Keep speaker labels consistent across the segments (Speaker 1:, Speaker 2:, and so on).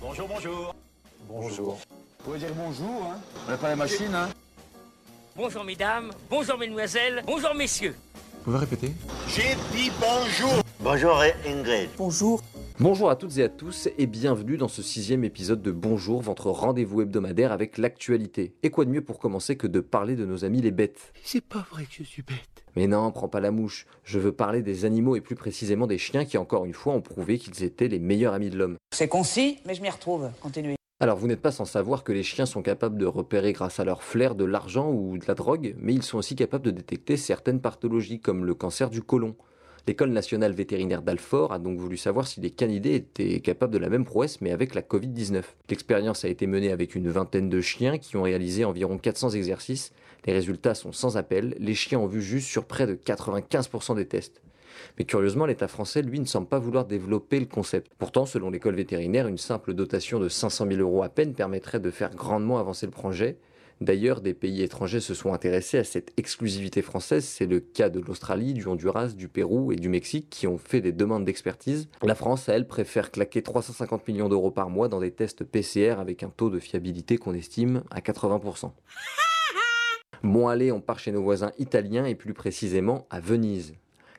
Speaker 1: Bonjour, bonjour.
Speaker 2: Bonjour.
Speaker 3: Vous pouvez dire bonjour, hein On n'a pas la machine, hein
Speaker 4: Bonjour mesdames, bonjour mesdemoiselles, bonjour messieurs.
Speaker 5: Vous pouvez répéter
Speaker 1: J'ai dit bonjour.
Speaker 6: Bonjour Ingrid.
Speaker 2: Bonjour.
Speaker 7: Bonjour à toutes et à tous et bienvenue dans ce sixième épisode de Bonjour, votre rendez-vous hebdomadaire avec l'actualité. Et quoi de mieux pour commencer que de parler de nos amis les bêtes?
Speaker 2: C'est pas vrai que je suis bête.
Speaker 7: Mais non, prends pas la mouche. Je veux parler des animaux et plus précisément des chiens qui encore une fois ont prouvé qu'ils étaient les meilleurs amis de l'homme.
Speaker 8: C'est concis, mais je m'y retrouve. Continuez.
Speaker 7: Alors vous n'êtes pas sans savoir que les chiens sont capables de repérer grâce à leur flair de l'argent ou de la drogue, mais ils sont aussi capables de détecter certaines pathologies comme le cancer du côlon. L'école nationale vétérinaire d'Alfort a donc voulu savoir si les canidés étaient capables de la même prouesse mais avec la Covid-19. L'expérience a été menée avec une vingtaine de chiens qui ont réalisé environ 400 exercices. Les résultats sont sans appel, les chiens ont vu juste sur près de 95% des tests. Mais curieusement, l'État français, lui, ne semble pas vouloir développer le concept. Pourtant, selon l'école vétérinaire, une simple dotation de 500 000 euros à peine permettrait de faire grandement avancer le projet. D'ailleurs, des pays étrangers se sont intéressés à cette exclusivité française. C'est le cas de l'Australie, du Honduras, du Pérou et du Mexique qui ont fait des demandes d'expertise. La France, elle, préfère claquer 350 millions d'euros par mois dans des tests PCR avec un taux de fiabilité qu'on estime à 80%. Bon allez, on part chez nos voisins italiens et plus précisément à Venise.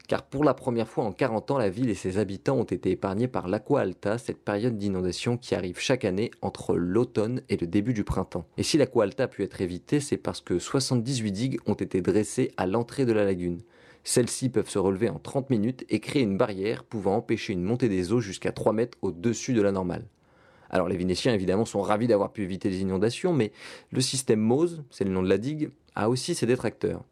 Speaker 7: Car pour la première fois en 40 ans, la ville et ses habitants ont été épargnés par l'Aqua Alta, cette période d'inondation qui arrive chaque année entre l'automne et le début du printemps. Et si l'Aqua Alta a pu être évitée, c'est parce que 78 digues ont été dressées à l'entrée de la lagune. Celles-ci peuvent se relever en 30 minutes et créer une barrière pouvant empêcher une montée des eaux jusqu'à 3 mètres au-dessus de la normale. Alors les Vénétiens évidemment sont ravis d'avoir pu éviter les inondations, mais le système Mose, c'est le nom de la digue, a aussi ses détracteurs.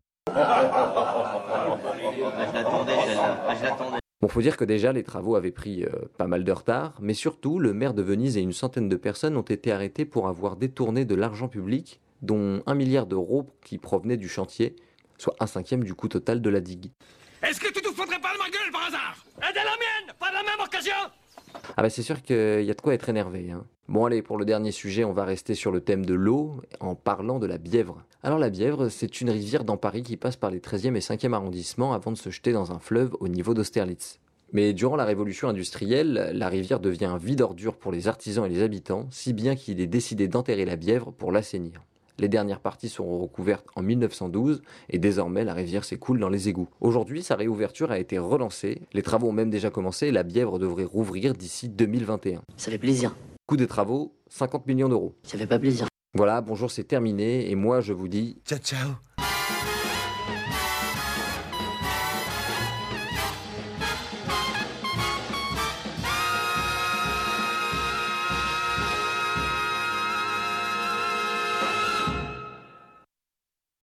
Speaker 7: Bon, faut dire que déjà les travaux avaient pris euh, pas mal de retard, mais surtout le maire de Venise et une centaine de personnes ont été arrêtés pour avoir détourné de l'argent public, dont un milliard d'euros qui provenaient du chantier, soit un cinquième du coût total de la digue.
Speaker 4: Est-ce que tu te foutrais pas de ma gueule par hasard? Et de la mienne? Pas de la même occasion?
Speaker 7: Ah bah c'est sûr qu'il y a de quoi être énervé. Hein. Bon allez, pour le dernier sujet, on va rester sur le thème de l'eau en parlant de la Bièvre. Alors la Bièvre, c'est une rivière dans Paris qui passe par les 13e et 5e arrondissements avant de se jeter dans un fleuve au niveau d'Austerlitz. Mais durant la révolution industrielle, la rivière devient un vide ordure pour les artisans et les habitants, si bien qu'il est décidé d'enterrer la Bièvre pour l'assainir. Les dernières parties seront recouvertes en 1912 et désormais la rivière s'écoule dans les égouts. Aujourd'hui, sa réouverture a été relancée, les travaux ont même déjà commencé et la Bièvre devrait rouvrir d'ici 2021.
Speaker 9: Ça fait plaisir.
Speaker 7: Coût des travaux, 50 millions d'euros.
Speaker 9: Ça fait pas plaisir.
Speaker 7: Voilà, bonjour, c'est terminé et moi je vous dis
Speaker 2: Ciao, ciao.